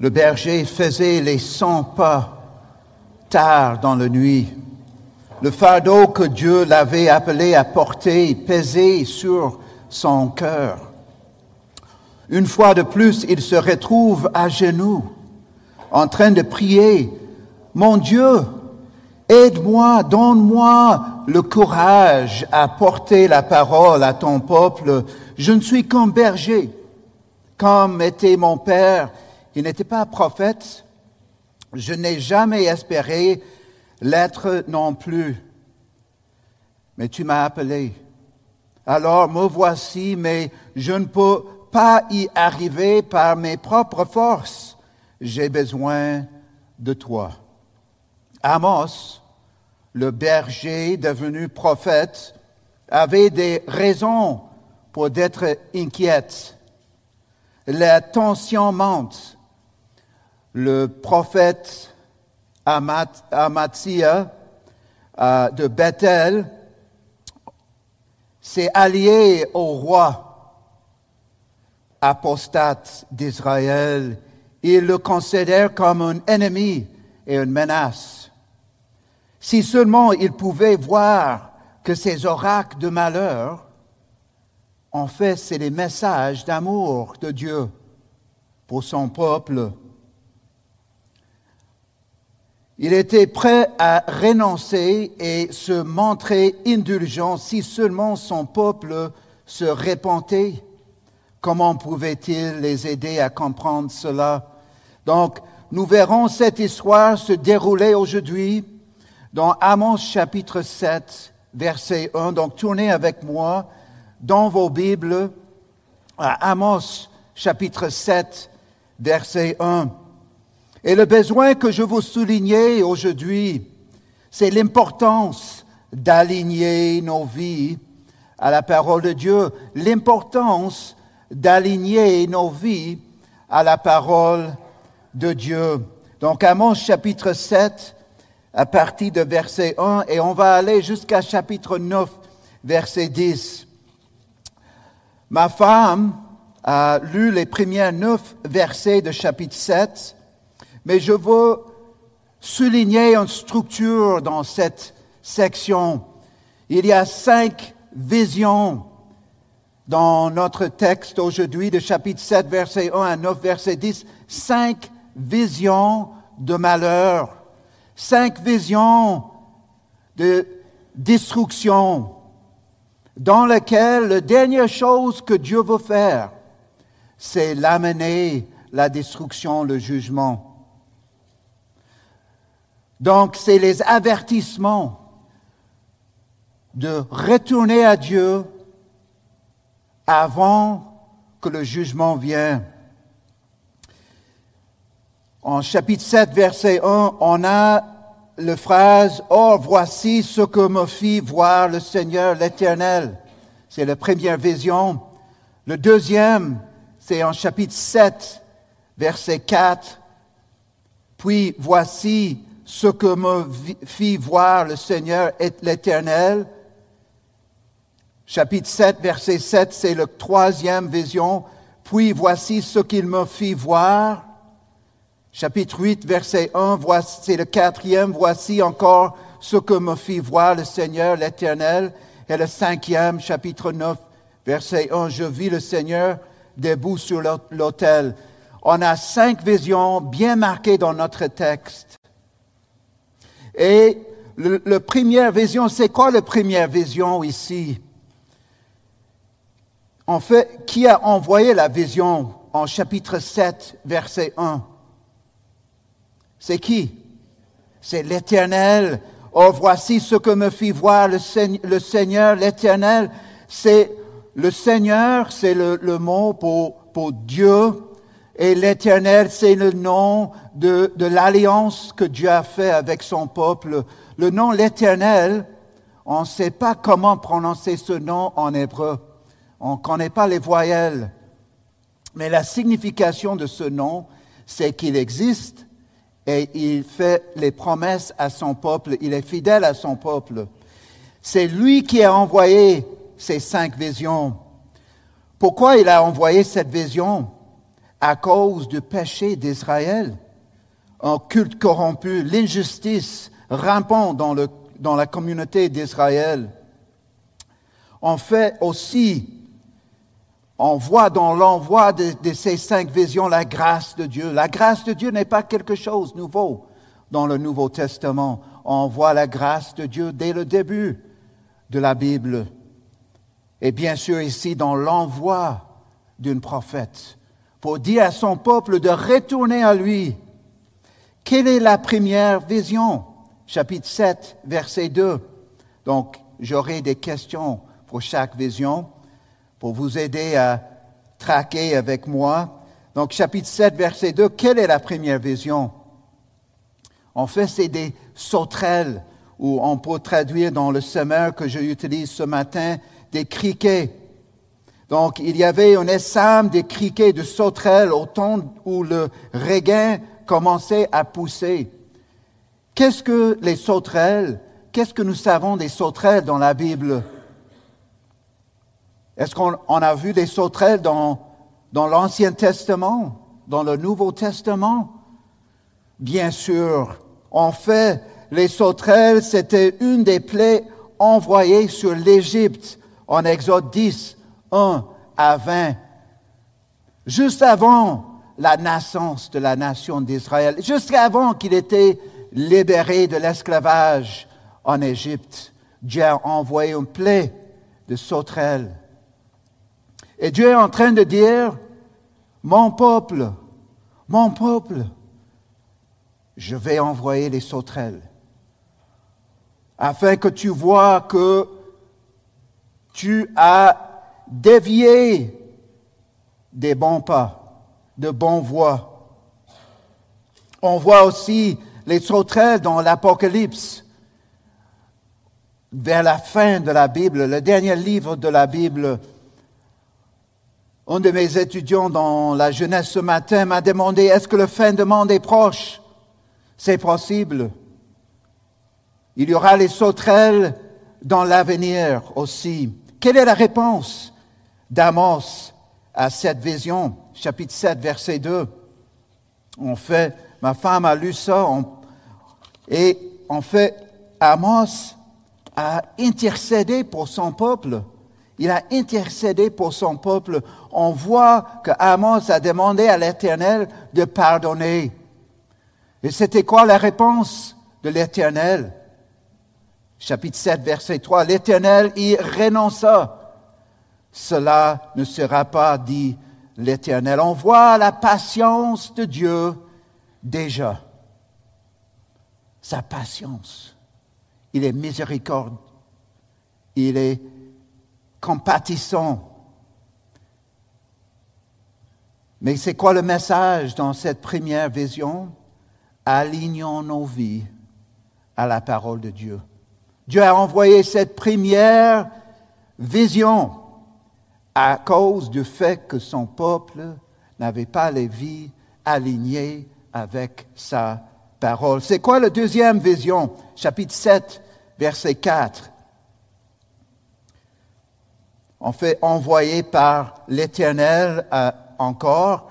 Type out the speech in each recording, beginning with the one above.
le berger faisait les cent pas tard dans la nuit. Le fardeau que Dieu l'avait appelé à porter pesait sur son cœur. Une fois de plus, il se retrouve à genoux, en train de prier, Mon Dieu, aide-moi, donne-moi le courage à porter la parole à ton peuple. Je ne suis qu'un berger, comme était mon père. Il n'était pas prophète. Je n'ai jamais espéré l'être non plus. Mais tu m'as appelé. Alors me voici, mais je ne peux pas y arriver par mes propres forces. J'ai besoin de toi. Amos, le berger devenu prophète, avait des raisons pour être inquiète. La tension monte. Le prophète Amatia euh, de Bethel s'est allié au roi apostate d'Israël. Il le considère comme un ennemi et une menace. Si seulement il pouvait voir que ces oracles de malheur, en fait, c'est les messages d'amour de Dieu pour son peuple. Il était prêt à renoncer et se montrer indulgent si seulement son peuple se repentait. Comment pouvait-il les aider à comprendre cela? Donc, nous verrons cette histoire se dérouler aujourd'hui dans Amos chapitre 7, verset 1. Donc, tournez avec moi dans vos Bibles à Amos chapitre 7, verset 1. Et le besoin que je vous soulignais aujourd'hui, c'est l'importance d'aligner nos vies à la parole de Dieu, l'importance d'aligner nos vies à la parole de Dieu. Donc, Amos chapitre 7, à partir de verset 1, et on va aller jusqu'à chapitre 9, verset 10. Ma femme a lu les premiers neuf versets de chapitre 7 mais je veux souligner une structure dans cette section. Il y a cinq visions dans notre texte aujourd'hui de chapitre 7, verset 1 à 9, verset 10. Cinq visions de malheur, cinq visions de destruction, dans lesquelles la dernière chose que Dieu veut faire, c'est l'amener la destruction, le jugement. Donc, c'est les avertissements de retourner à Dieu avant que le jugement vienne. En chapitre 7, verset 1, on a la phrase Oh, voici ce que me fit voir le Seigneur l'Éternel. C'est la première vision. Le deuxième, c'est en chapitre 7, verset 4. Puis voici ce que me fit voir le Seigneur est l'Éternel. Chapitre 7, verset 7, c'est la troisième vision. Puis voici ce qu'il me fit voir. Chapitre 8, verset 1, c'est le quatrième. Voici encore ce que me fit voir le Seigneur, l'Éternel. Et le cinquième, chapitre 9, verset 1, je vis le Seigneur debout sur l'autel. On a cinq visions bien marquées dans notre texte. Et la première vision, c'est quoi la première vision ici? En fait, qui a envoyé la vision en chapitre 7, verset 1? C'est qui? C'est l'Éternel. Oh, voici ce que me fit voir le, Seigneur, l'Éternel. C'est le Seigneur, c'est le, mot pour, pour Dieu. Et l'Éternel, c'est le nom de, l'alliance que Dieu a fait avec son peuple. Le nom l'Éternel, on ne sait pas comment prononcer ce nom en hébreu. On ne connaît pas les voyelles. Mais la signification de ce nom, c'est qu'il existe et il fait les promesses à son peuple. Il est fidèle à son peuple. C'est lui qui a envoyé ces cinq visions. Pourquoi il a envoyé cette vision? À cause du péché d'Israël, un culte corrompu, l'injustice rampant dans, le, dans la communauté d'Israël. On fait aussi, on voit dans l'envoi de, de, ces cinq visions la grâce de Dieu. La grâce de Dieu n'est pas quelque chose de nouveau dans le Nouveau Testament. On voit la grâce de Dieu dès le début de la Bible. Et bien sûr ici dans l'envoi d'une prophète pour dire à son peuple de retourner à lui. Quelle est la première vision? Chapitre 7, verset 2. Donc, j'aurai des questions pour chaque vision pour vous aider à traquer avec moi. Donc, chapitre 7, verset 2, quelle est la première vision? En fait, c'est des sauterelles, ou on peut traduire dans le sommaire que j'utilise ce matin, des criquets. Donc, il y avait une essaim de criquets, de sauterelles au temps où le regain commençait à pousser. Qu'est-ce que les sauterelles? Qu'est-ce que nous savons des sauterelles dans la Bible? Est-ce qu'on a vu des sauterelles dans, dans l'Ancien Testament, dans le Nouveau Testament? Bien sûr. En fait, les sauterelles, c'était une des plaies envoyées sur l'Égypte en Exode 10, 1 à 20, juste avant la naissance de la nation d'Israël, juste avant qu'il était libéré de l'esclavage en Égypte. Dieu a envoyé une plaie de sauterelles. Et Dieu est en train de dire, mon peuple, mon peuple, je vais envoyer les sauterelles, afin que tu vois que tu as dévié des bons pas, de bons voies. On voit aussi les sauterelles dans l'Apocalypse. Vers la fin de la Bible, le dernier livre de la Bible, un de mes étudiants dans la jeunesse ce matin m'a demandé, est-ce que le fin de monde est proche? C'est possible. Il y aura les sauterelles dans l'avenir aussi. Quelle est la réponse? d'Amos à cette vision Chapitre 7, verset 2. En fait, ma femme a lu ça, et en fait, Amos a intercédé pour son peuple. Il a intercédé pour son peuple. On voit que Amos a demandé à l'Éternel de pardonner. Et c'était quoi la réponse de l'Éternel? Chapitre 7, verset 3. L'Éternel y renonça. Cela ne sera pas, dit l'Éternel. On voit la patience de Dieu déjà sa patience. Il est miséricorde. Il est compatissant. Mais c'est quoi le message dans cette première vision? Alignons nos vies à la parole de Dieu. Dieu a envoyé cette première vision à cause du fait que son peuple n'avait pas les vies alignées avec sa parole. C'est quoi la deuxième vision? Chapitre 7, verset 4. En fait, envoyé par l'Éternel euh, encore.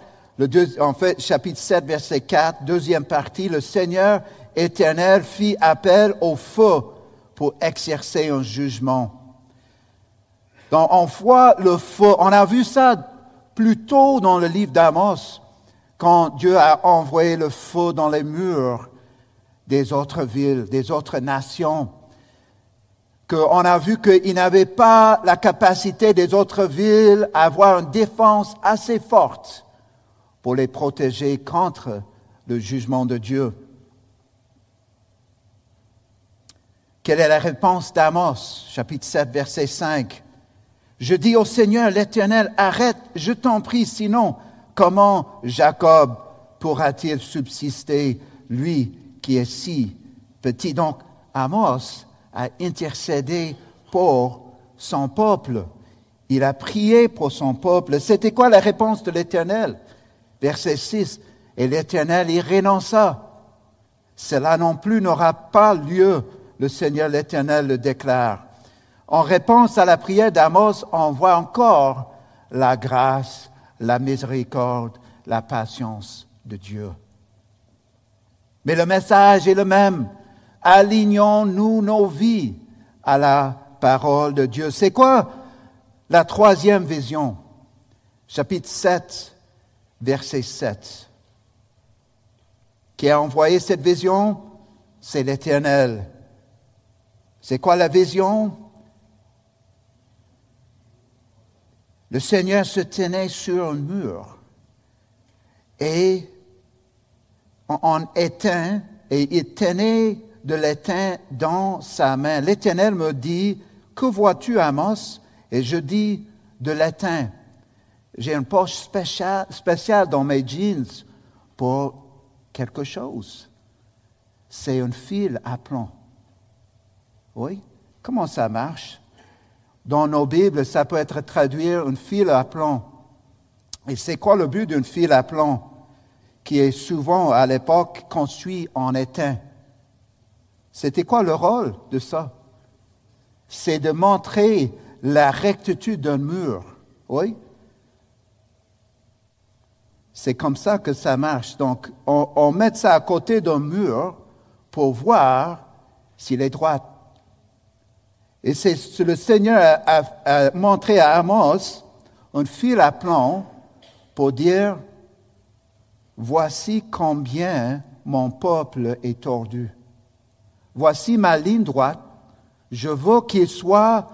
En fait, chapitre 7, verset 4, deuxième partie, le Seigneur éternel fit appel au feu pour exercer un jugement. Donc, on voit le feu, on a vu ça plus tôt dans le livre d'Amos quand Dieu a envoyé le feu dans les murs des autres villes, des autres nations, qu'on a vu qu'il n'avait pas la capacité des autres villes à avoir une défense assez forte pour les protéger contre le jugement de Dieu. Quelle est la réponse d'Amos, chapitre 7, verset 5 Je dis au Seigneur l'Éternel, arrête, je t'en prie, sinon Comment Jacob pourra-t-il subsister, lui qui est si petit? Donc, Amos a intercédé pour son peuple. Il a prié pour son peuple. C'était quoi la réponse de l'Éternel? Verset 6. Et l'Éternel y renonça. Cela non plus n'aura pas lieu, le Seigneur l'Éternel le déclare. En réponse à la prière d'Amos, on voit encore la grâce la miséricorde, la patience de Dieu. Mais le message est le même. Alignons-nous nos vies à la parole de Dieu. C'est quoi la troisième vision? Chapitre 7, verset 7. Qui a envoyé cette vision? C'est l'Éternel. C'est quoi la vision? Le Seigneur se tenait sur un mur et on éteint et il tenait de l'étain dans sa main. L'Éternel me dit, que vois-tu, Amos? Et je dis, de l'étain. J'ai une poche spéciale, spéciale dans mes jeans pour quelque chose. C'est un fil à plomb. Oui? Comment ça marche? Dans nos Bibles, ça peut être traduit un fil à plomb. Et c'est quoi le but d'un fil à plomb qui est souvent à l'époque construit en étain? C'était quoi le rôle de ça? C'est de montrer la rectitude d'un mur. Oui? C'est comme ça que ça marche. Donc, on, met ça à côté d'un mur pour voir s'il est droit. Et c'est ce le Seigneur a, montré à Amos un fil à plomb pour dire, voici combien mon peuple est tordu. Voici ma ligne droite. Je veux qu'il soit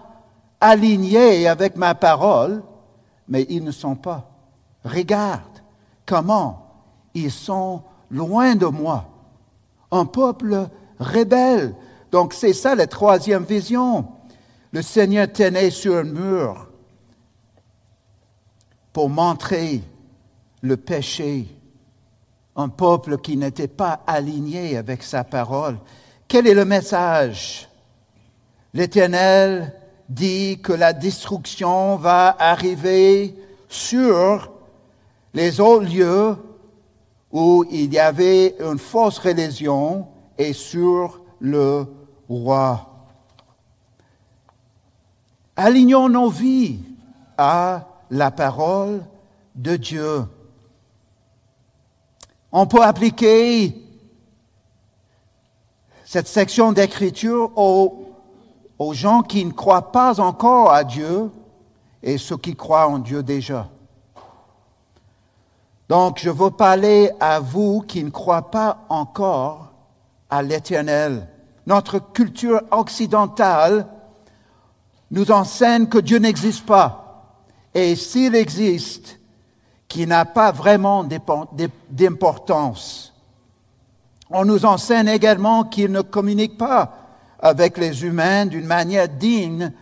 aligné avec ma parole, mais ils ne sont pas. Regarde comment ils sont loin de moi. Un peuple rebelle. Donc c'est ça la troisième vision. Le Seigneur tenait sur un mur pour montrer le péché. Un peuple qui n'était pas aligné avec sa parole. Quel est le message? L'Éternel dit que la destruction va arriver sur les autres lieux où il y avait une fausse religion et sur le roi. Alignons nos vies à la parole de Dieu. On peut appliquer cette section d'écriture aux, gens qui ne croient pas encore à Dieu et ceux qui croient en Dieu déjà. Donc, je veux parler à vous qui ne croient pas encore à l'Éternel. Notre culture occidentale nous enseigne que Dieu n'existe pas. Et s'il existe, qu'il n'a pas vraiment d'importance. On nous enseigne également qu'il ne communique pas avec les humains d'une manière digne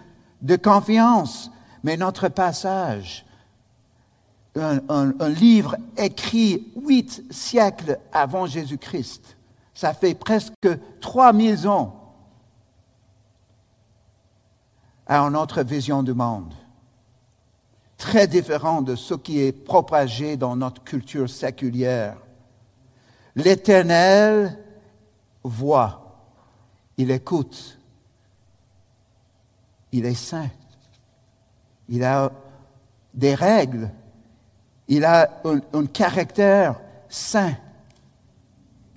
de confiance. Mais notre passage un, livre écrit huit siècles avant Jésus-Christ. Ça fait presque trois mille ans à une autre vision du monde, très différent de ce qui est propagé dans notre culture séculière. L'Éternel voit, il écoute, il est saint, il a des règles il a un, caractère saint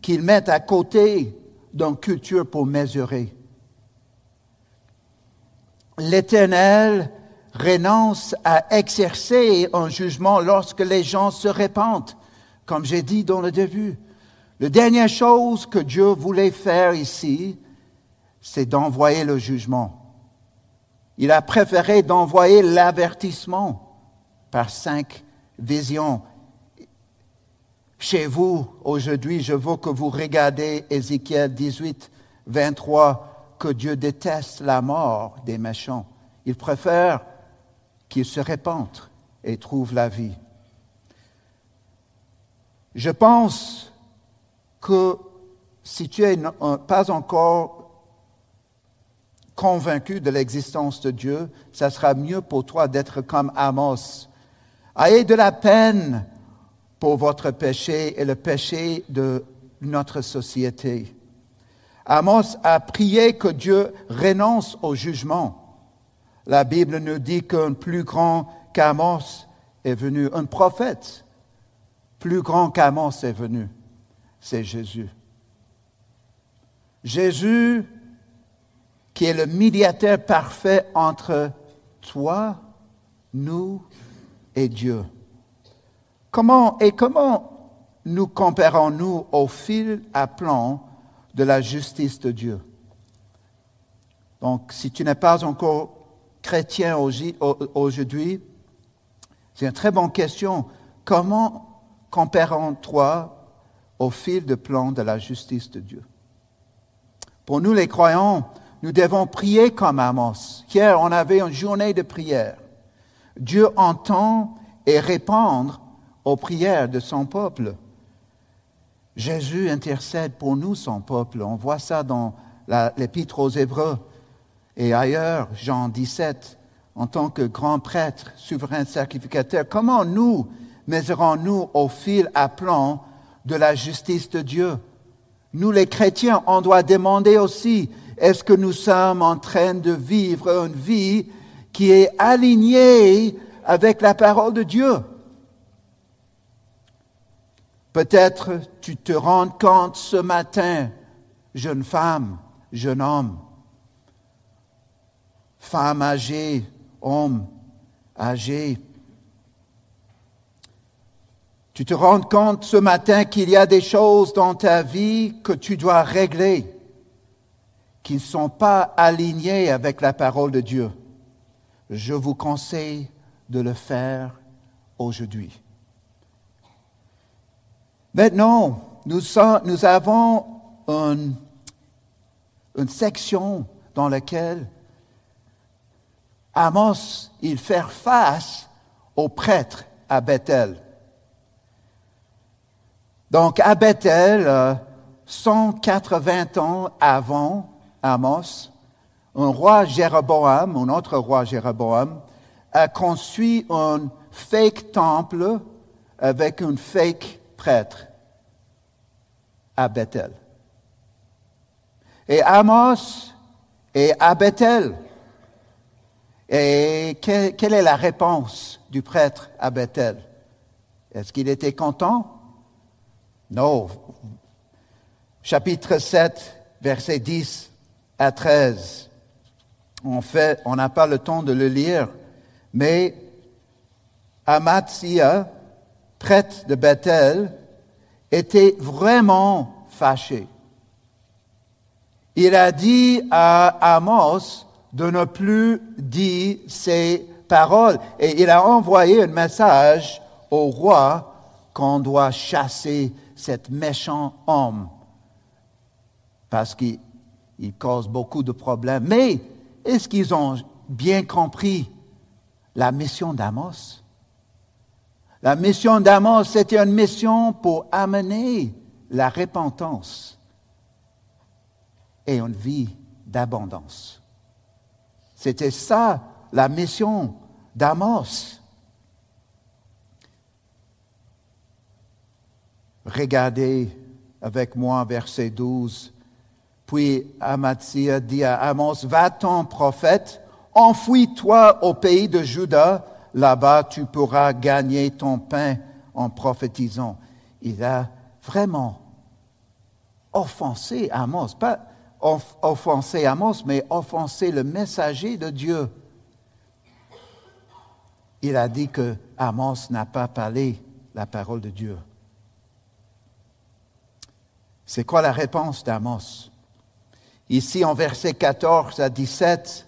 qu'il met à côté d'une culture pour mesurer. L'Éternel renonce à exercer un jugement lorsque les gens se répandent, comme j'ai dit dans le début. La dernière chose que Dieu voulait faire ici, c'est d'envoyer le jugement. Il a préféré d'envoyer l'avertissement par cinq vision. Chez vous, aujourd'hui, je veux que vous regardez Ézéchiel 18, 23, que Dieu déteste la mort des méchants. Il préfère qu'ils se répandent et trouvent la vie. Je pense que si tu n'es pas encore convaincu de l'existence de Dieu, ça sera mieux pour toi d'être comme Amos, Ayez de la peine pour votre péché et le péché de notre société. Amos a prié que Dieu renonce au jugement. La Bible nous dit qu'un plus grand qu'Amos est venu, un prophète plus grand qu'Amos est venu, c'est Jésus. Jésus qui est le médiateur parfait entre toi, nous et Dieu. Comment et comment nous comparons-nous au fil à plan de la justice de Dieu? Donc, si tu n'es pas encore chrétien aujourd'hui, c'est une très bonne question. Comment comparons-toi au fil de plan de la justice de Dieu? Pour nous les croyants, nous devons prier comme Amos. Hier, on avait une journée de prière. Dieu entend et répond aux prières de son peuple. Jésus intercède pour nous, son peuple. On voit ça dans l'Épître aux Hébreux et ailleurs, Jean 17, en tant que grand prêtre, souverain sacrificateur. Comment nous mesurons-nous au fil à plan de la justice de Dieu? Nous, les chrétiens, on doit demander aussi, est-ce que nous sommes en train de vivre une vie qui est alignée avec la parole de Dieu? Peut-être tu te rends compte ce matin, jeune femme, jeune homme, femme âgée, homme âgé. Tu te rends compte ce matin qu'il y a des choses dans ta vie que tu dois régler qui ne sont pas alignés avec la parole de Dieu, je vous conseille de le faire aujourd'hui. Maintenant, nous, avons une, une section dans laquelle Amos, il fait face au prêtre à Bethel. Donc, à Bethel, 180 euh, ans avant Amos, un roi Jéroboam, un autre roi Jéroboam, a construit un fake temple avec un fake prêtre à Bethel. Et Amos est à Bethel. Et quelle est la réponse du prêtre à Bethel? Est-ce qu'il était content? Non. Chapitre 7, verset 10 à 13. En fait, on n'a pas le temps de le lire, mais Amatzia, prêtre de Bethel, était vraiment fâché. Il a dit à Amos de ne plus dire ces paroles et il a envoyé un message au roi qu'on doit chasser cet méchant homme parce qu'il il cause beaucoup de problèmes. Mais est-ce qu'ils ont bien compris la mission d'Amos? La mission d'Amos, c'était une mission pour amener la repentance et une vie d'abondance. C'était ça la mission d'Amos. Regardez avec moi verset 12 puis Amatzia dit à Amos, va-t'en prophète, enfouis-toi au pays de Juda, là-bas tu pourras gagner ton pain en prophétisant. Il a vraiment offensé Amos, pas offensé Amos, mais offensé le messager de Dieu. Il a dit que Amos n'a pas parlé la parole de Dieu. C'est quoi la réponse d'Amos? Ici, en versets 14 à 17,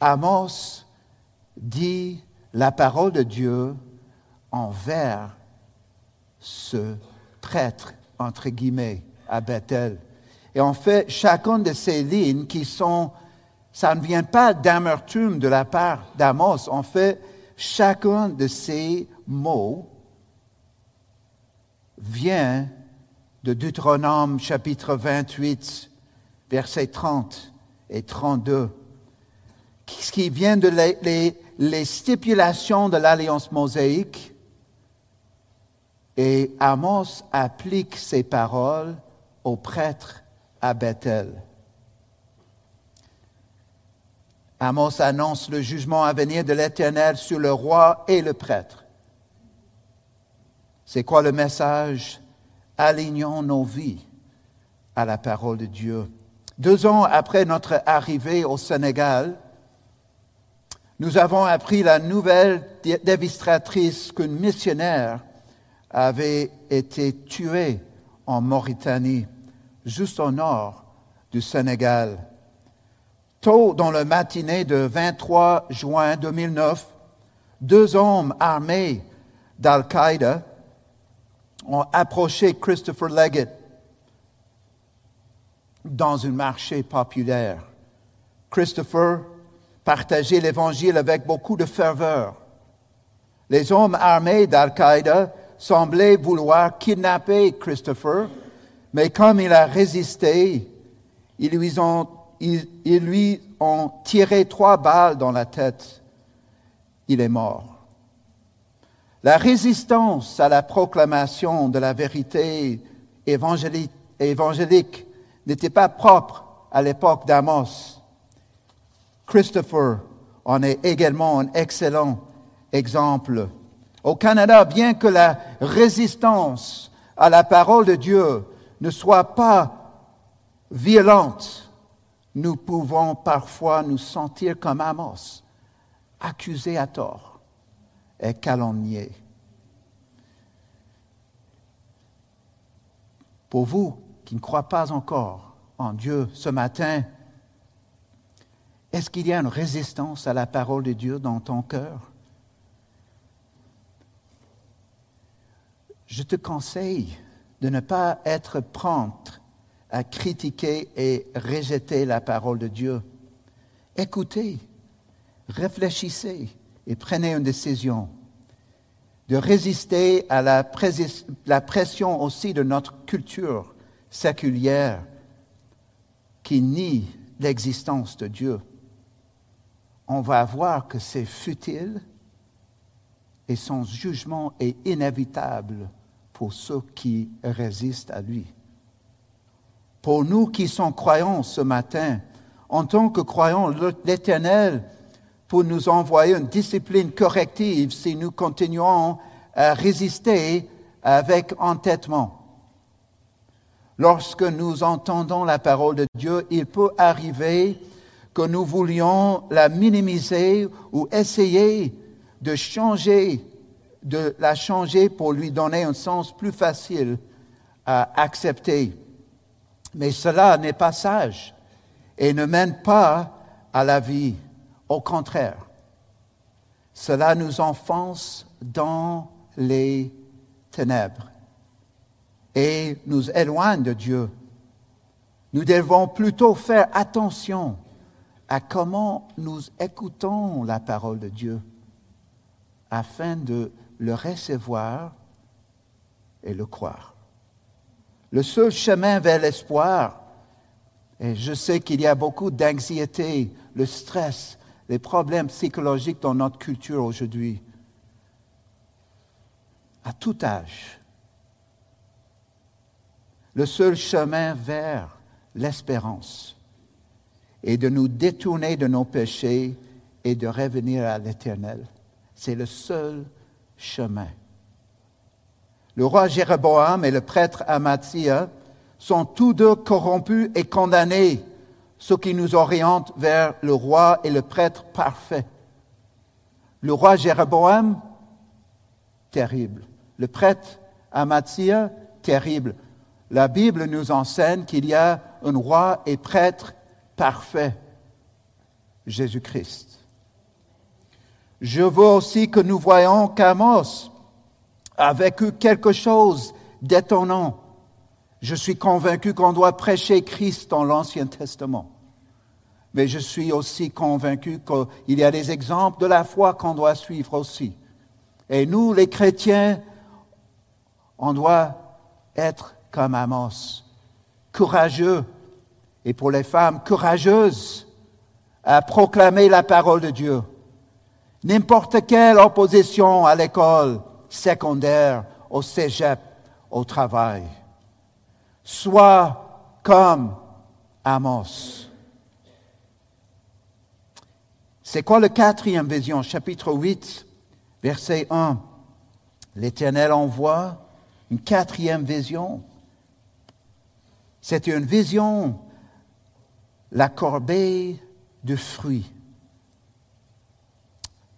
Amos dit la parole de Dieu envers ce prêtre, entre guillemets, à Bethel. Et en fait, chacune de ces lignes qui sont, ça ne vient pas d'amertume de la part d'Amos. En fait, chacun de ces mots vient de Deutéronome chapitre 28, versets 30 et 32, ce qui vient de les, stipulations de l'alliance mosaïque. Et Amos applique ces paroles aux prêtres à Bethel. Amos annonce le jugement à venir de l'Éternel sur le roi et le prêtre. C'est quoi le message? Alignons nos vies à la parole de Dieu. Deux ans après notre arrivée au Sénégal, nous avons appris la nouvelle dévastatrice qu'une missionnaire avait été tuée en Mauritanie, juste au nord du Sénégal. Tôt dans le matinée de 23 juin 2009, deux hommes armés d'Al-Qaïda ont approché Christopher Leggett dans un marché populaire. Christopher partageait l'évangile avec beaucoup de ferveur. Les hommes armés d'Al-Qaïda semblaient vouloir kidnapper Christopher, mais comme il a résisté, ils lui ont, ils, lui ont tiré trois balles dans la tête. Il est mort. La résistance à la proclamation de la vérité évangélique n'était pas propre à l'époque d'Amos. Christopher en est également un excellent exemple. Au Canada, bien que la résistance à la parole de Dieu ne soit pas violente, nous pouvons parfois nous sentir comme Amos, accusés à tort et calomniés. Pour vous qui ne croient pas encore en Dieu ce matin, est-ce qu'il y a une résistance à la parole de Dieu dans ton cœur? Je te conseille de ne pas être prompt à critiquer et rejeter la parole de Dieu. Écoutez, réfléchissez et prenez une décision de résister à la, pression aussi de notre culture séculière qui nie l'existence de Dieu. On va voir que c'est futile et son jugement est inévitable pour ceux qui résistent à lui. Pour nous qui sommes croyants ce matin, en tant que croyants, l'Éternel pour nous envoyer une discipline corrective si nous continuons à résister avec entêtement. Lorsque nous entendons la parole de Dieu, il peut arriver que nous voulions la minimiser ou essayer de changer, de la changer pour lui donner un sens plus facile à accepter. Mais cela n'est pas sage et ne mène pas à la vie. Au contraire, cela nous enfonce dans les ténèbres et nous éloigne de Dieu. Nous devons plutôt faire attention à comment nous écoutons la parole de Dieu afin de le recevoir et le croire. Le seul chemin vers l'espoir, et je sais qu'il y a beaucoup d'anxiété, le stress, les problèmes psychologiques dans notre culture aujourd'hui, à tout âge. Le seul chemin vers l'espérance est de nous détourner de nos péchés et de revenir à l'Éternel. C'est le seul chemin. Le roi Jéroboam et le prêtre Amathia sont tous deux corrompus et condamnés ce qui nous oriente vers le roi et le prêtre parfait. Le roi Jéroboam, terrible. Le prêtre Amathia, terrible. La Bible nous enseigne qu'il y a un roi et prêtre parfait, Jésus-Christ. Je veux aussi que nous voyons qu'Amos a vécu quelque chose d'étonnant. Je suis convaincu qu'on doit prêcher Christ dans l'Ancien Testament mais je suis aussi convaincu qu'il y a des exemples de la foi qu'on doit suivre aussi. Et nous, les chrétiens, on doit être comme Amos, courageux, et pour les femmes, courageuses à proclamer la parole de Dieu. N'importe quelle opposition à l'école secondaire, au cégep, au travail. Sois comme Amos. C'est quoi le quatrième vision? Chapitre 8, verset 1. L'Éternel envoie une quatrième vision. C'est une vision, la corbeille de fruits.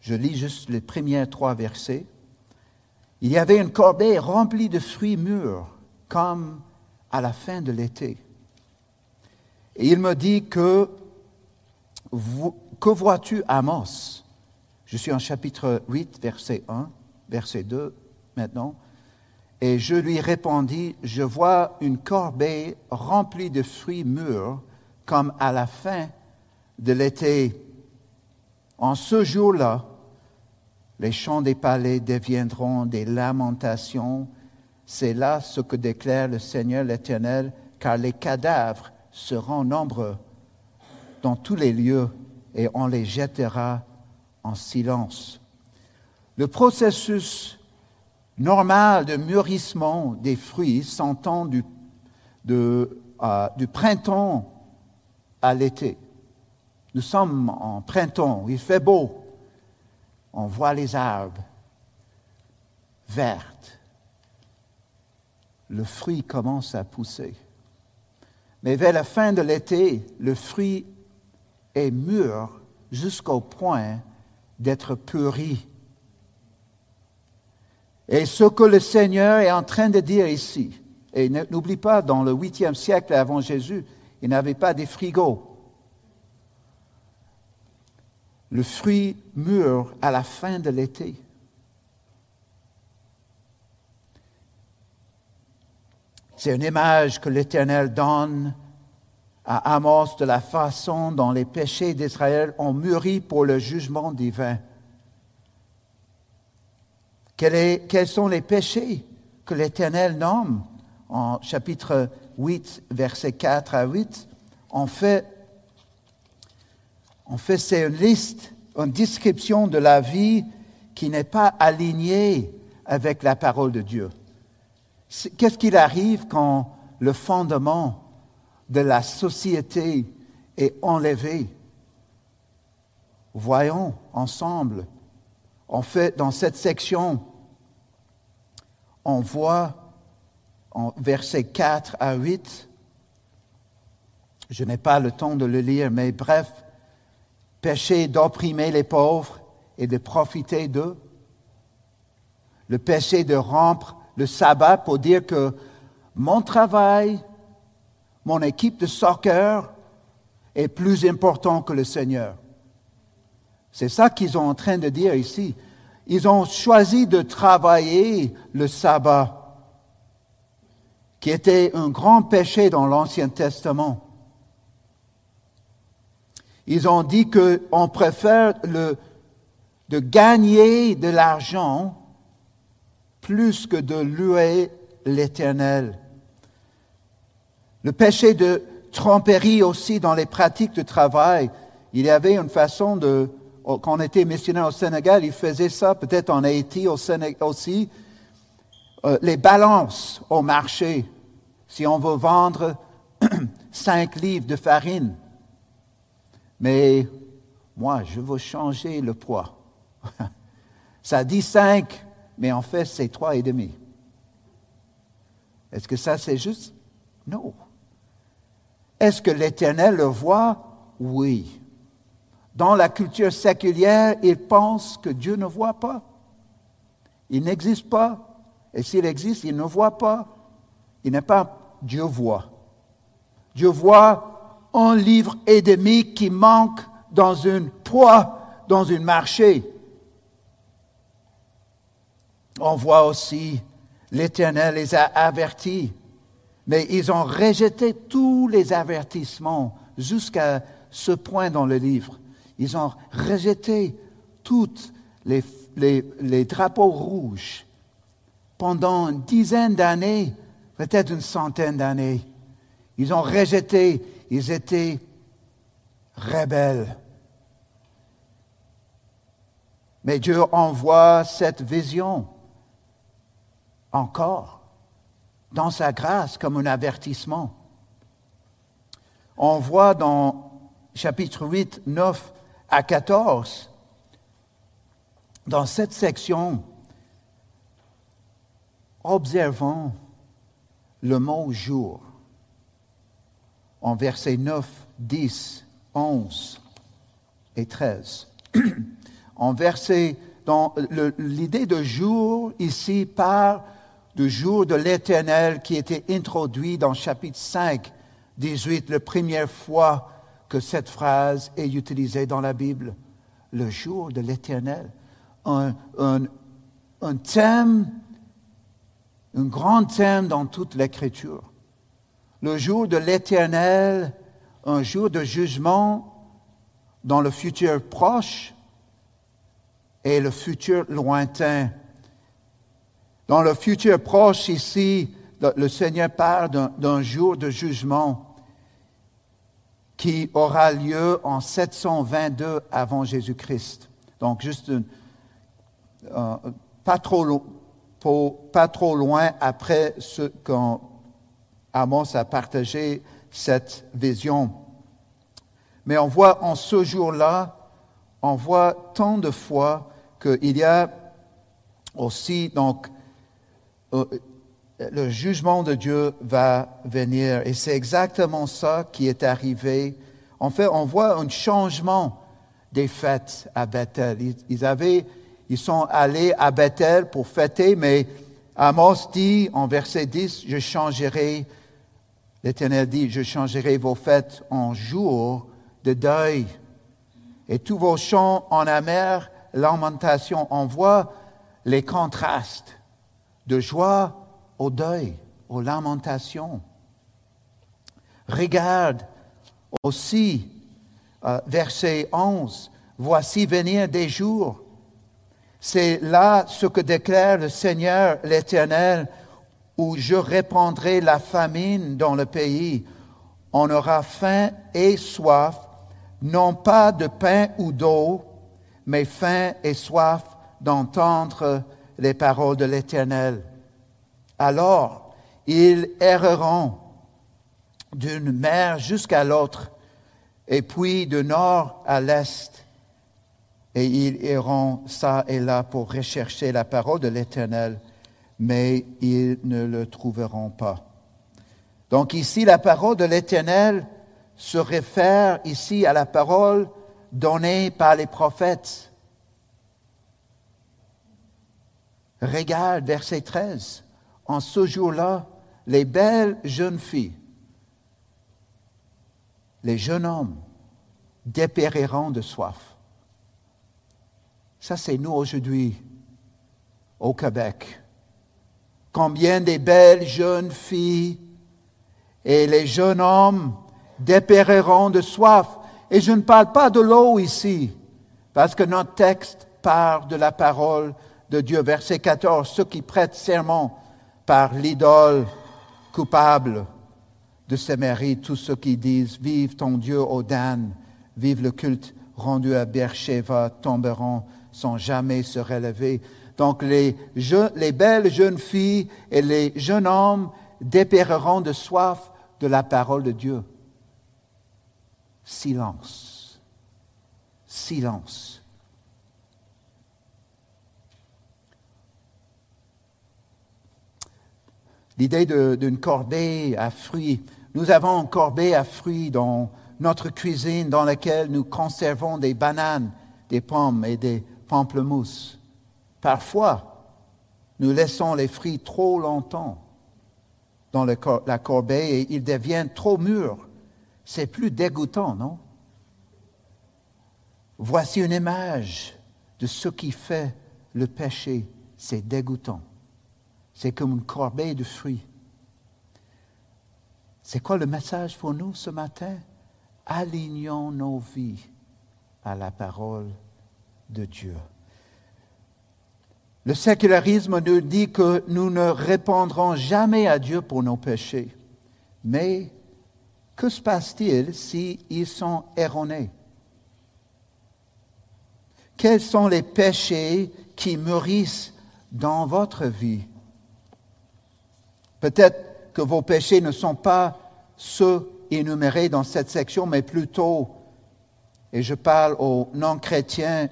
Je lis juste les premiers trois versets. Il y avait une corbeille remplie de fruits mûrs, comme à la fin de l'été. Et il me dit que, que vois-tu, Amos? Je suis en chapitre 8, verset 1, verset 2 maintenant. Et je lui répondis, je vois une corbeille remplie de fruits mûrs, comme à la fin de l'été. En ce jour-là, les champs des palais deviendront des lamentations. C'est là ce que déclare le Seigneur l'Éternel, car les cadavres seront nombreux dans tous les lieux et on les jettera en silence. Le processus normal de mûrissement des fruits s'entend du, euh, du printemps à l'été. Nous sommes en printemps, il fait beau, on voit les arbres vertes, le fruit commence à pousser. Mais vers la fin de l'été, le fruit est mûr jusqu'au point d'être pourri. Et ce que le Seigneur est en train de dire ici, et n'oublie pas, dans le huitième siècle avant Jésus, il n'avait pas de frigo. Le fruit mûr à la fin de l'été. C'est une image que l'Éternel donne à Amos de la façon dont les péchés d'Israël ont mûri pour le jugement divin. quels sont les péchés que l'Éternel nomme en chapitre 8, versets 4 à 8 En fait, en fait c'est une liste, une description de la vie qui n'est pas alignée avec la parole de Dieu. Qu'est-ce qu'il arrive quand le fondement de la société est enlevé? Voyons ensemble. En fait, dans cette section, on voit en versets 4 à 8, je n'ai pas le temps de le lire, mais bref, péché d'opprimer les pauvres et de profiter d'eux, le péché de rompre le sabbat pour dire que mon travail, mon équipe de soccer est plus important que le Seigneur. C'est ça qu'ils sont en train de dire ici. Ils ont choisi de travailler le sabbat, qui était un grand péché dans l'Ancien Testament. Ils ont dit qu'on préfère le, de gagner de l'argent plus que de louer l'Éternel. Le péché de tromperie aussi dans les pratiques de travail. Il y avait une façon de, quand on était missionnaire au Sénégal, ils faisaient ça, peut-être en Haïti au Sénégal aussi, euh, les balances au marché. Si on veut vendre cinq livres de farine, mais moi, je veux changer le poids. Ça dit cinq, mais en fait, c'est trois et demi. Est-ce que ça, c'est juste? Non. Est-ce que l'Éternel le voit? Oui. Dans la culture séculière, il pense que Dieu ne voit pas. Il n'existe pas. Et s'il existe, il ne voit pas. Il n'est pas Dieu voit. Dieu voit un livre et demi qui manque dans un poids, dans un marché. On voit aussi l'Éternel les a avertis, mais ils ont rejeté tous les avertissements jusqu'à ce point dans le livre. Ils ont rejeté tous les, drapeaux rouges pendant une dizaine d'années, peut-être une centaine d'années. Ils ont rejeté, ils étaient rebelles. Mais Dieu envoie cette vision encore dans sa grâce comme un avertissement. On voit dans chapitre 8, 9 à 14, dans cette section, observons le mot jour en versets 9, 10, 11 et 13. en verset, dans l'idée de jour ici part du jour de l'éternel qui était introduit dans chapitre 5, 18, la première fois que cette phrase est utilisée dans la Bible. Le jour de l'éternel. Un, thème, un grand thème dans toute l'écriture. Le jour de l'éternel, un jour de jugement dans le futur proche et le futur lointain. Dans le futur proche ici, le Seigneur parle d'un jour de jugement qui aura lieu en 722 avant Jésus-Christ. Donc, juste euh, pas, trop, pas trop loin après ce qu'Amos a partagé cette vision. Mais on voit en ce jour-là, on voit tant de fois qu'il y a aussi, donc, euh, le jugement de Dieu va venir. Et c'est exactement ça qui est arrivé. En fait, on voit un changement des fêtes à Bethel. Ils, avaient, ils sont allés à Bethel pour fêter, mais Amos dit en verset 10, je changerai, l'Éternel dit, je changerai vos fêtes en jours de deuil et tous vos chants en amère lamentation. On voit les contrastes de joie au deuil, aux lamentations. Regarde aussi euh, verset 11, Voici venir des jours. C'est là ce que déclare le Seigneur l'Éternel, où je répandrai la famine dans le pays. On aura faim et soif, non pas de pain ou d'eau, mais faim et soif d'entendre les paroles de l'Éternel. Alors ils erreront d'une mer jusqu'à l'autre, et puis de nord à l'est, et ils iront ça et là pour rechercher la parole de l'Éternel, mais ils ne le trouveront pas. Donc ici, la parole de l'Éternel se réfère ici à la parole donnée par les prophètes. Regarde verset 13 en ce jour-là, les belles jeunes filles, les jeunes hommes dépériront de soif. Ça, c'est nous aujourd'hui au Québec. Combien de belles jeunes filles et les jeunes hommes dépériront de soif. Et je ne parle pas de l'eau ici, parce que notre texte parle de la parole de Dieu. Verset 14, ceux qui prêtent serment par l'idole coupable de ses mérites, tous ceux qui disent Vive ton Dieu, ô Dan, vive le culte rendu à Beersheba, tomberont sans jamais se relever. Donc les, les belles jeunes filles et les jeunes hommes dépéreront de soif de la parole de Dieu. Silence. Silence. l'idée d'une corbeille à fruits. Nous avons une corbeille à fruits dans notre cuisine dans laquelle nous conservons des bananes, des pommes et des pamplemousses. Parfois, nous laissons les fruits trop longtemps dans la corbeille et ils deviennent trop mûrs. C'est plus dégoûtant, non? Voici une image de ce qui fait le péché. C'est dégoûtant. C'est comme une corbeille de fruits. C'est quoi le message pour nous ce matin? Alignons nos vies à la parole de Dieu. Le sécularisme nous dit que nous ne répondrons jamais à Dieu pour nos péchés. Mais que se passe-t-il s'ils sont erronés? Quels sont les péchés qui mûrissent dans votre vie? Peut-être que vos péchés ne sont pas ceux énumérés dans cette section, mais plutôt, et je parle aux non-chrétiens,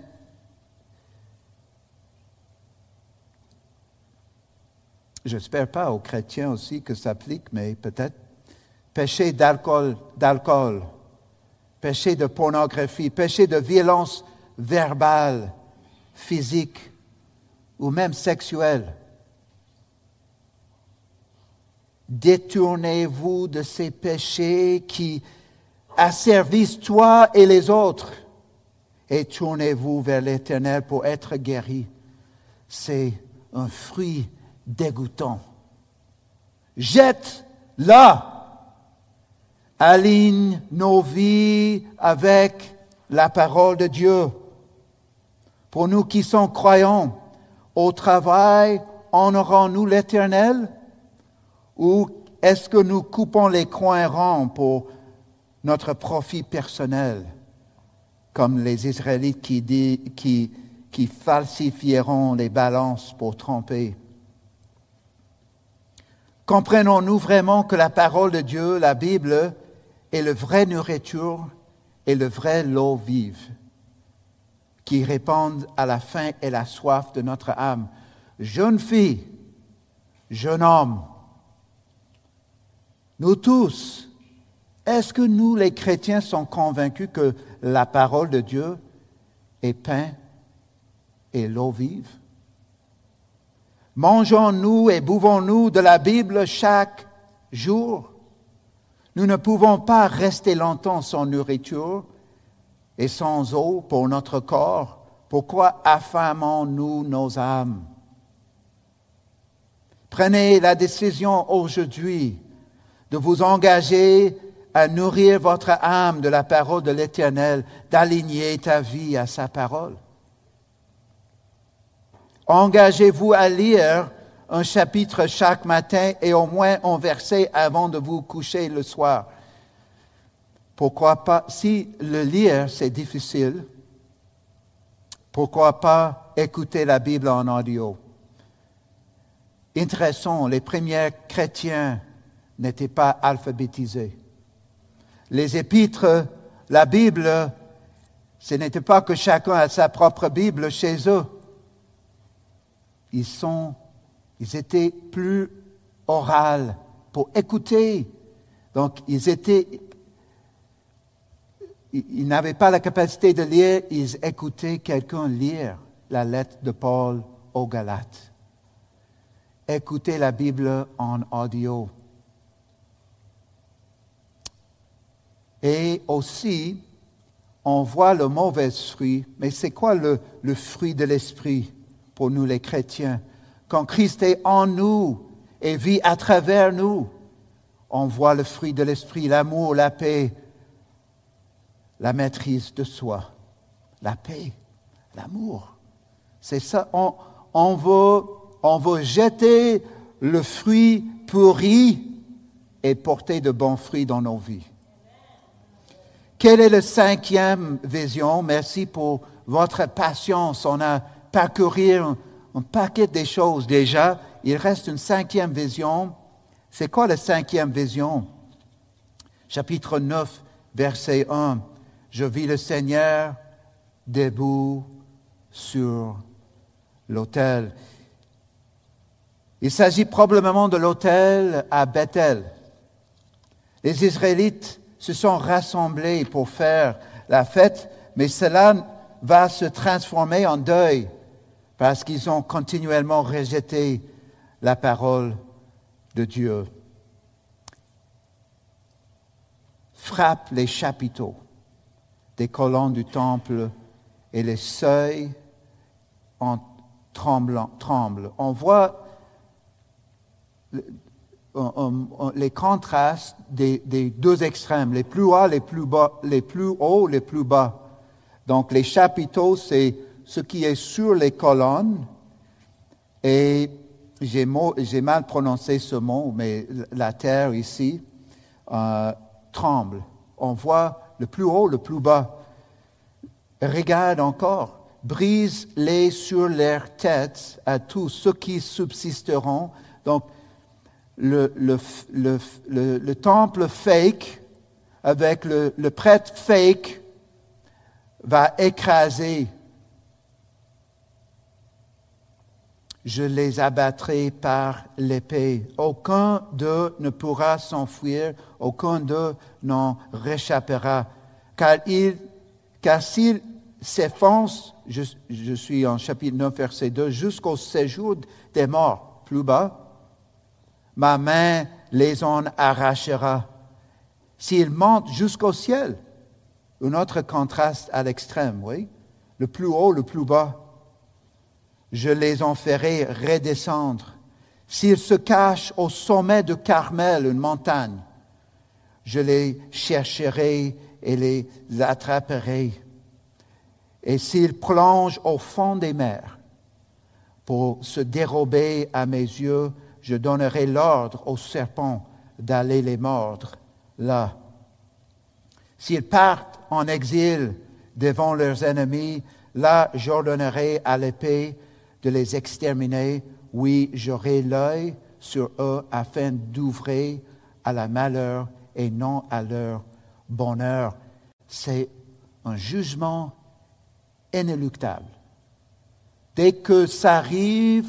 j'espère pas aux chrétiens aussi que ça s'applique, mais peut-être, péché d'alcool, d'alcool, péché de pornographie, péché de violence verbale, physique ou même sexuelle. Détournez-vous de ces péchés qui asservissent toi et les autres et tournez-vous vers l'Éternel pour être guéri. C'est un fruit dégoûtant. Jette-la. Aligne nos vies avec la parole de Dieu. Pour nous qui sommes croyants, au travail, honorons-nous l'Éternel? Ou est-ce que nous coupons les coins ronds pour notre profit personnel, comme les Israélites qui, falsifieront les balances pour tromper? Comprenons-nous vraiment que la parole de Dieu, la Bible, est le vrai nourriture et le vrai l'eau vive qui répondent à la faim et la soif de notre âme. Jeune fille, jeune homme, nous tous, est-ce que nous, les chrétiens, sommes convaincus que la parole de Dieu est pain et l'eau vive? Mangeons-nous et bouvons-nous de la Bible chaque jour? Nous ne pouvons pas rester longtemps sans nourriture et sans eau pour notre corps. Pourquoi affamons-nous nos âmes? Prenez la décision aujourd'hui de vous engager à nourrir votre âme de la parole de l'Éternel, d'aligner ta vie à sa parole. Engagez-vous à lire un chapitre chaque matin et au moins un verset avant de vous coucher le soir. Pourquoi pas, si le lire c'est difficile, pourquoi pas écouter la Bible en audio? Intéressant, les premiers chrétiens n'étaient pas alphabétisés. Les épîtres, la Bible, ce n'était pas que chacun a sa propre Bible chez eux ils, sont, ils étaient plus orales pour écouter. Donc, ils étaient, ils n'avaient pas la capacité de lire, ils écoutaient quelqu'un lire la lettre de Paul aux Galates. Écoutez la Bible en audio. Et aussi, on voit le mauvais fruit, mais c'est quoi le fruit de l'esprit? Pour nous les chrétiens. Quand Christ est en nous et vit à travers nous, on voit le fruit de l'esprit, l'amour, la paix, la maîtrise de soi, la paix, l'amour. C'est ça, on, veut, on veut jeter le fruit pourri et porter de bons fruits dans nos vies. Quelle est la cinquième vision? Merci pour votre patience. On a parcourir un, paquet de choses déjà. Il reste une cinquième vision. C'est quoi la cinquième vision? Chapitre 9, verset 1. Je vis le Seigneur debout sur l'autel. Il s'agit probablement de l'autel à Bethel. Les Israélites se sont rassemblés pour faire la fête, mais cela va se transformer en deuil parce qu'ils ont continuellement rejeté la parole de Dieu. Frappe les chapiteaux des colonnes du temple et les seuils en tremblant, tremblent. On voit les contrastes des, des, deux extrêmes, les plus hauts, les plus bas, les plus hauts, les plus bas. Donc les chapiteaux, c'est ce qui est sur les colonnes, et j'ai mal prononcé ce mot, mais la terre ici euh, tremble. On voit le plus haut, le plus bas. Regarde encore, brise-les sur leurs têtes à tous ceux qui subsisteront. Donc, le, le, temple fake, avec le, prêtre fake, va écraser je les abattrai par l'épée. Aucun d'eux ne pourra s'enfuir, aucun d'eux n'en réchappera. Car, il, car s'ils s'effancent, je, je suis en chapitre 9, verset 2, jusqu'au séjour des morts, plus bas, ma main les en arrachera. S'ils montent jusqu'au ciel, un autre contraste à l'extrême, oui, le plus haut, le plus bas, je les en ferai redescendre. S'ils se cachent au sommet de Carmel, une montagne, je les chercherai et les attraperai. Et s'ils plongent au fond des mers pour se dérober à mes yeux, je donnerai l'ordre aux serpents d'aller les mordre là. S'ils partent en exil devant leurs ennemis, là j'ordonnerai à l'épée de les exterminer. Oui, j'aurai l'œil sur eux afin d'ouvrir à la malheur et non à leur bonheur. C'est un jugement inéluctable. Dès que ça arrive,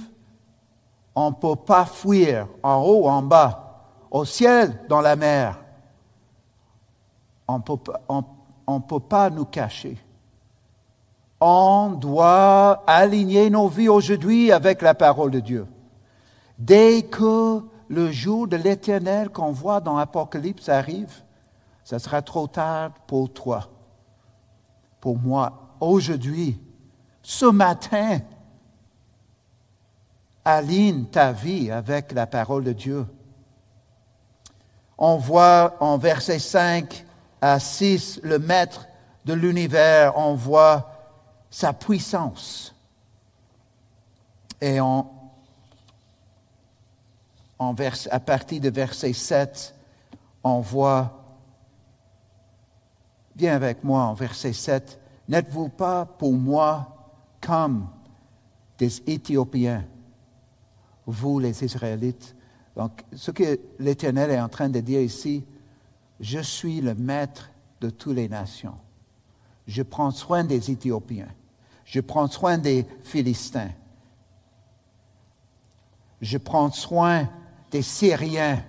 on ne peut pas fuir en haut, en bas, au ciel, dans la mer. On ne peut pas nous cacher on doit aligner nos vies aujourd'hui avec la parole de Dieu. Dès que le jour de l'éternel qu'on voit dans l'Apocalypse arrive, ce sera trop tard pour toi, pour moi. Aujourd'hui, ce matin, aligne ta vie avec la parole de Dieu. On voit en verset 5 à 6 le maître de l'univers, on voit sa puissance. Et on, à partir de verset 7, on voit, viens avec moi en verset 7, n'êtes-vous pas pour moi comme des Éthiopiens, vous les Israélites? Donc, ce que l'Éternel est en train de dire ici, je suis le maître de toutes les nations. Je prends soin des Éthiopiens. Je prends soin des Philistins. Je prends soin des Syriens,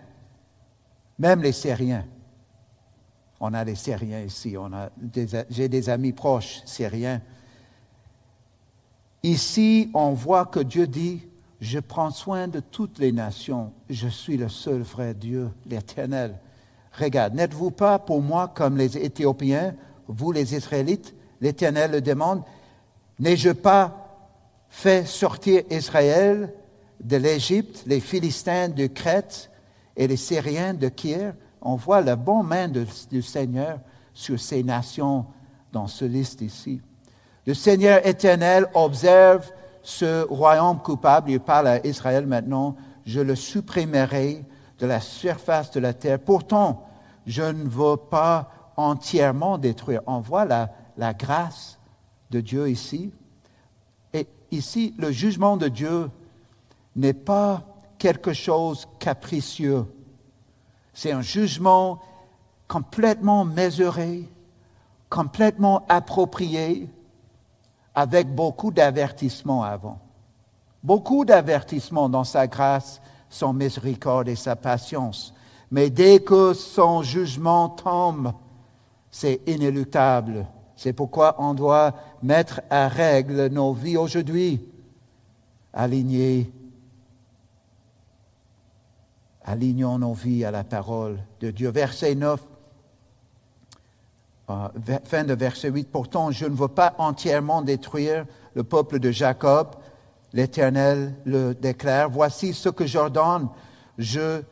même les Syriens. On a des Syriens ici, j'ai des amis proches syriens. Ici, on voit que Dieu dit, je prends soin de toutes les nations, je suis le seul vrai Dieu, l'Éternel. Regarde, n'êtes-vous pas pour moi comme les Éthiopiens, vous les Israélites? L'Éternel le demande, N'ai-je pas fait sortir Israël de l'Égypte, les Philistins de Crète et les Syriens de Kir On voit la bonne main du Seigneur sur ces nations dans ce liste ici. Le Seigneur éternel observe ce royaume coupable. Il parle à Israël maintenant. Je le supprimerai de la surface de la terre. Pourtant, je ne veux pas entièrement détruire. On voit la grâce de Dieu ici. Et ici, le jugement de Dieu n'est pas quelque chose capricieux. C'est un jugement complètement mesuré, complètement approprié, avec beaucoup d'avertissements avant. Beaucoup d'avertissements dans sa grâce, son miséricorde et sa patience. Mais dès que son jugement tombe, c'est inéluctable. C'est pourquoi on doit mettre à règle nos vies aujourd'hui, aligner, alignons nos vies à la parole de Dieu. Verset 9, euh, fin de verset 8, pourtant je ne veux pas entièrement détruire le peuple de Jacob. L'Éternel le déclare, voici ce que j'ordonne, je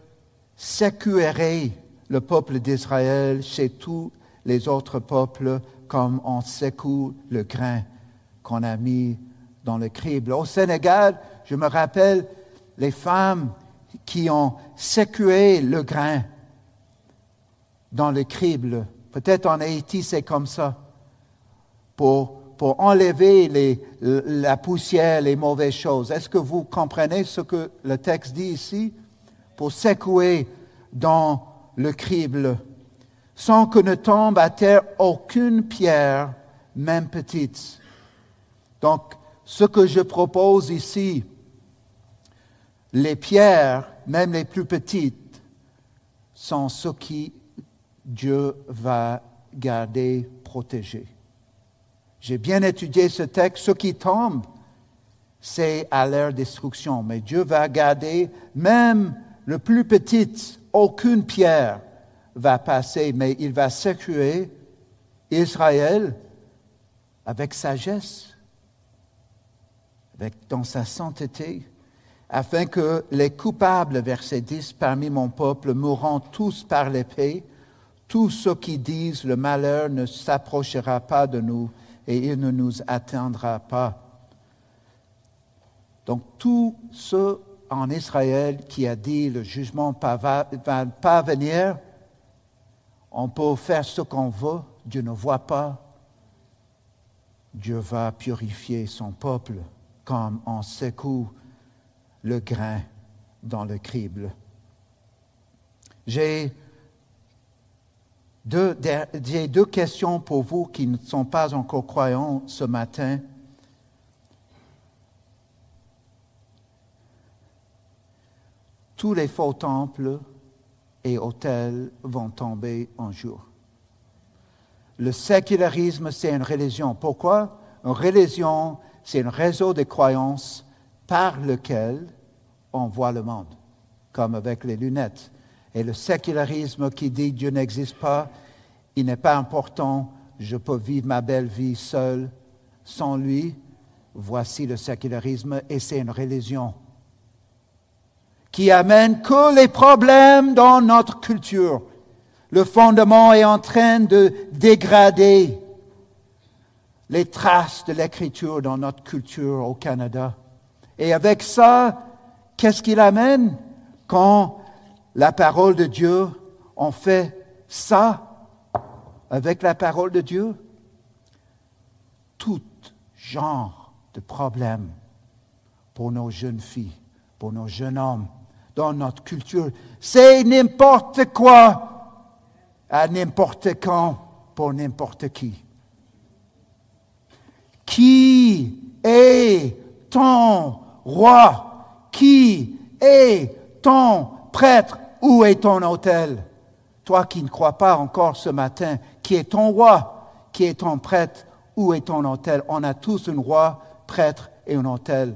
sécurerai le peuple d'Israël chez tous les autres peuples comme on secoue le grain qu'on a mis dans le crible. Au Sénégal, je me rappelle les femmes qui ont secoué le grain dans le crible. Peut-être en Haïti, c'est comme ça. Pour, pour enlever la poussière, les mauvaises choses. Est-ce que vous comprenez ce que le texte dit ici? Pour secouer dans le crible sans que ne tombe à terre aucune pierre, même petite. Donc, ce que je propose ici, les pierres, même les plus petites, sont ce qui Dieu va garder protégé. J'ai bien étudié ce texte. Ce qui tombe, c'est à leur destruction. Mais Dieu va garder même le plus petit, aucune pierre va passer, mais il va sécurer Israël avec sagesse, avec, dans sa sainteté, afin que les coupables, verset 10, parmi mon peuple mourront tous par l'épée, tous ceux qui disent le malheur ne s'approchera pas de nous et il ne nous atteindra pas. Donc tous ceux en Israël qui a dit le jugement ne va pas venir, on peut faire ce qu'on veut, Dieu ne voit pas. Dieu va purifier son peuple comme on secoue le grain dans le crible. J'ai deux, questions pour vous qui ne sont pas encore croyants ce matin. Tous les faux temples et hôtels vont tomber un jour. Le sécularisme, c'est une religion. Pourquoi? Une religion, c'est un réseau de croyances par lequel on voit le monde, comme avec les lunettes. Et le sécularisme qui dit Dieu n'existe pas, il n'est pas important, je peux vivre ma belle vie seul, sans lui. Voici le sécularisme et c'est une religion qui amène que les problèmes dans notre culture. Le fondement est en train de dégrader les traces de l'écriture dans notre culture au Canada. Et avec ça, qu'est-ce qu'il amène quand la parole de Dieu, on fait ça avec la parole de Dieu? Tout genre de problèmes pour nos jeunes filles, pour nos jeunes hommes, dans notre culture. C'est n'importe quoi à n'importe quand pour n'importe qui. Qui est ton roi? Qui est ton prêtre? Où est ton hôtel Toi qui ne crois pas encore ce matin, qui est ton roi Qui est ton prêtre Où est ton hôtel On a tous un roi, prêtre et un hôtel.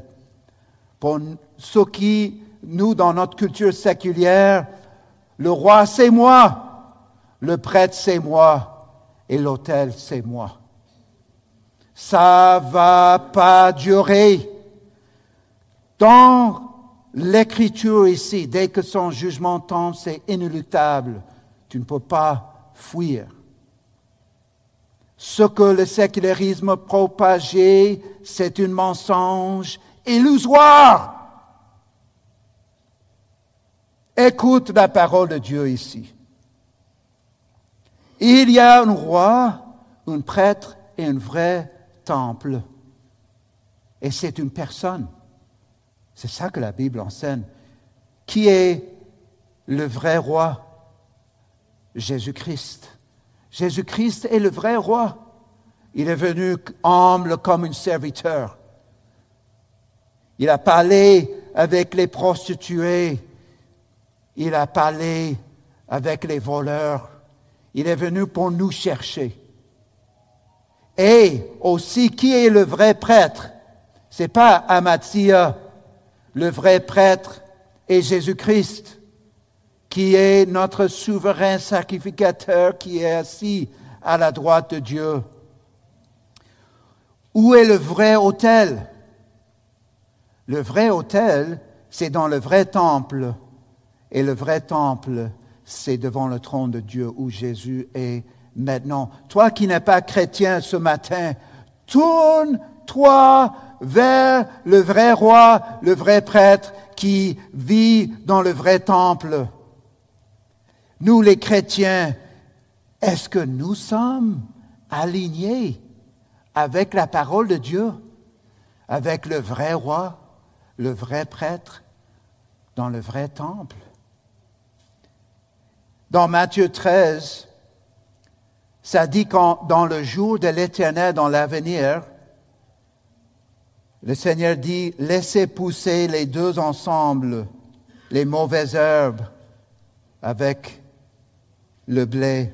Pour ceux qui, nous, dans notre culture séculière, le roi c'est moi, le prêtre c'est moi et l'hôtel c'est moi. Ça va pas durer. Dans L'écriture ici, dès que son jugement tombe, c'est inéluctable. Tu ne peux pas fuir. Ce que le sécularisme propageait, c'est un mensonge illusoire. Écoute la parole de Dieu ici. Il y a un roi, un prêtre et un vrai temple. Et c'est une personne. C'est ça que la Bible enseigne. Qui est le vrai roi? Jésus-Christ. Jésus-Christ est le vrai roi. Il est venu humble comme un serviteur. Il a parlé avec les prostituées. Il a parlé avec les voleurs. Il est venu pour nous chercher. Et aussi, qui est le vrai prêtre? C'est pas Amatia le vrai prêtre est Jésus-Christ, qui est notre souverain sacrificateur qui est assis à la droite de Dieu. Où est le vrai autel? Le vrai autel, c'est dans le vrai temple. Et le vrai temple, c'est devant le trône de Dieu où Jésus est maintenant. Toi qui n'es pas chrétien ce matin, tourne-toi vers le vrai roi, le vrai prêtre qui vit dans le vrai temple. Nous les chrétiens, est-ce que nous sommes alignés avec la parole de Dieu, avec le vrai roi, le vrai prêtre, dans le vrai temple? Dans Matthieu 13, ça dit qu'en dans le jour de l'éternel, dans l'avenir, Le Seigneur dit, laissez pousser les deux ensemble, les mauvaises herbes avec le blé,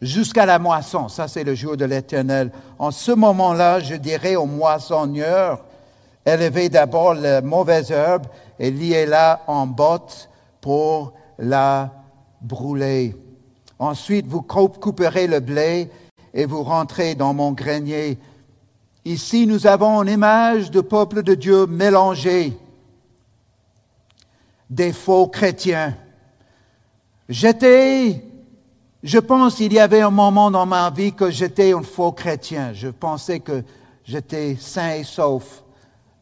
jusqu'à la moisson. Ça, c'est le jour de l'Éternel. En ce moment-là, je dirais aux moissonneurs, élevez d'abord la mauvaise herbe et liez-la en botte pour la brûler. Ensuite, vous couperez le blé et vous rentrez dans mon grenier. Ici, nous avons une image de peuple de Dieu mélangé, des faux chrétiens. J'étais, je pense, il y avait un moment dans ma vie que j'étais un faux chrétien. Je pensais que j'étais sain et sauf.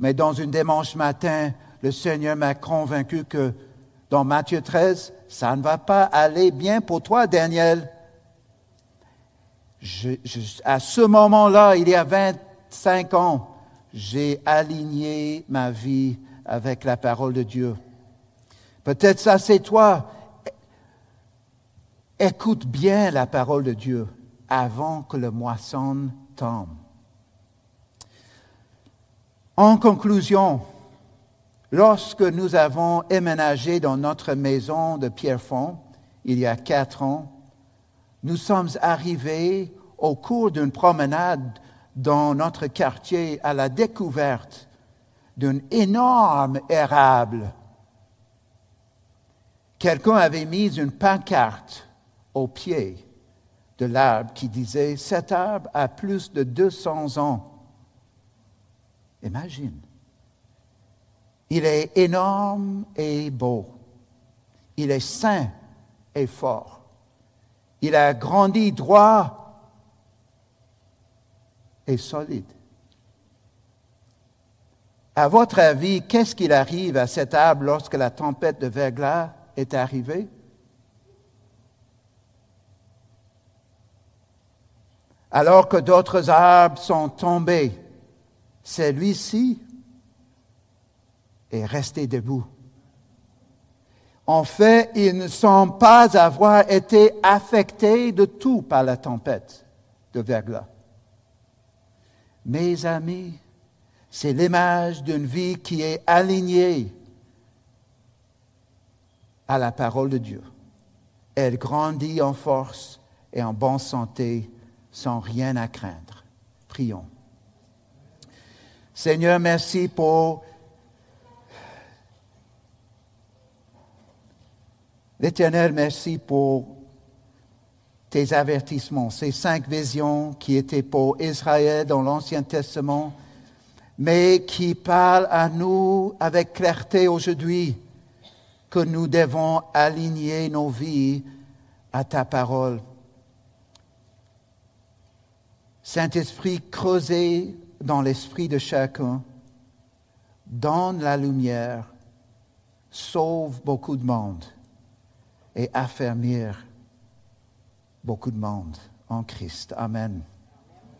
Mais dans une dimanche matin, le Seigneur m'a convaincu que dans Matthieu 13, ça ne va pas aller bien pour toi, Daniel à ce moment-là, il y a 25 ans, j'ai aligné ma vie avec la parole de Dieu. Peut-être ça c'est toi. Écoute bien la parole de Dieu avant que le moisson tombe. En conclusion, lorsque nous avons éménagé dans notre maison de Pierrefonds, il y a quatre ans, nous sommes arrivés au cours d'une promenade dans notre quartier à la découverte d'un énorme érable. Quelqu'un avait mis une pancarte au pied de l'arbre qui disait Cet arbre a plus de 200 ans. Imagine. Il est énorme et beau. Il est sain et fort. Il a grandi droit et solide. À votre avis, qu'est-ce qu'il arrive à cet arbre lorsque la tempête de verglas est arrivée? Alors que d'autres arbres sont tombés, celui-ci est resté debout. En fait, ils ne semblent pas avoir été affectés de tout par la tempête de verglas. Mes amis, c'est l'image d'une vie qui est alignée à la parole de Dieu. Elle grandit en force et en bonne santé sans rien à craindre. Prions. Seigneur, merci pour L'Éternel, merci pour tes avertissements, ces cinq visions qui étaient pour Israël dans l'Ancien Testament, mais qui parlent à nous avec clarté aujourd'hui que nous devons aligner nos vies à ta parole. Saint-Esprit, creusez dans l'esprit de chacun, donne la lumière, sauve beaucoup de monde et affermir beaucoup de monde en Christ. Amen.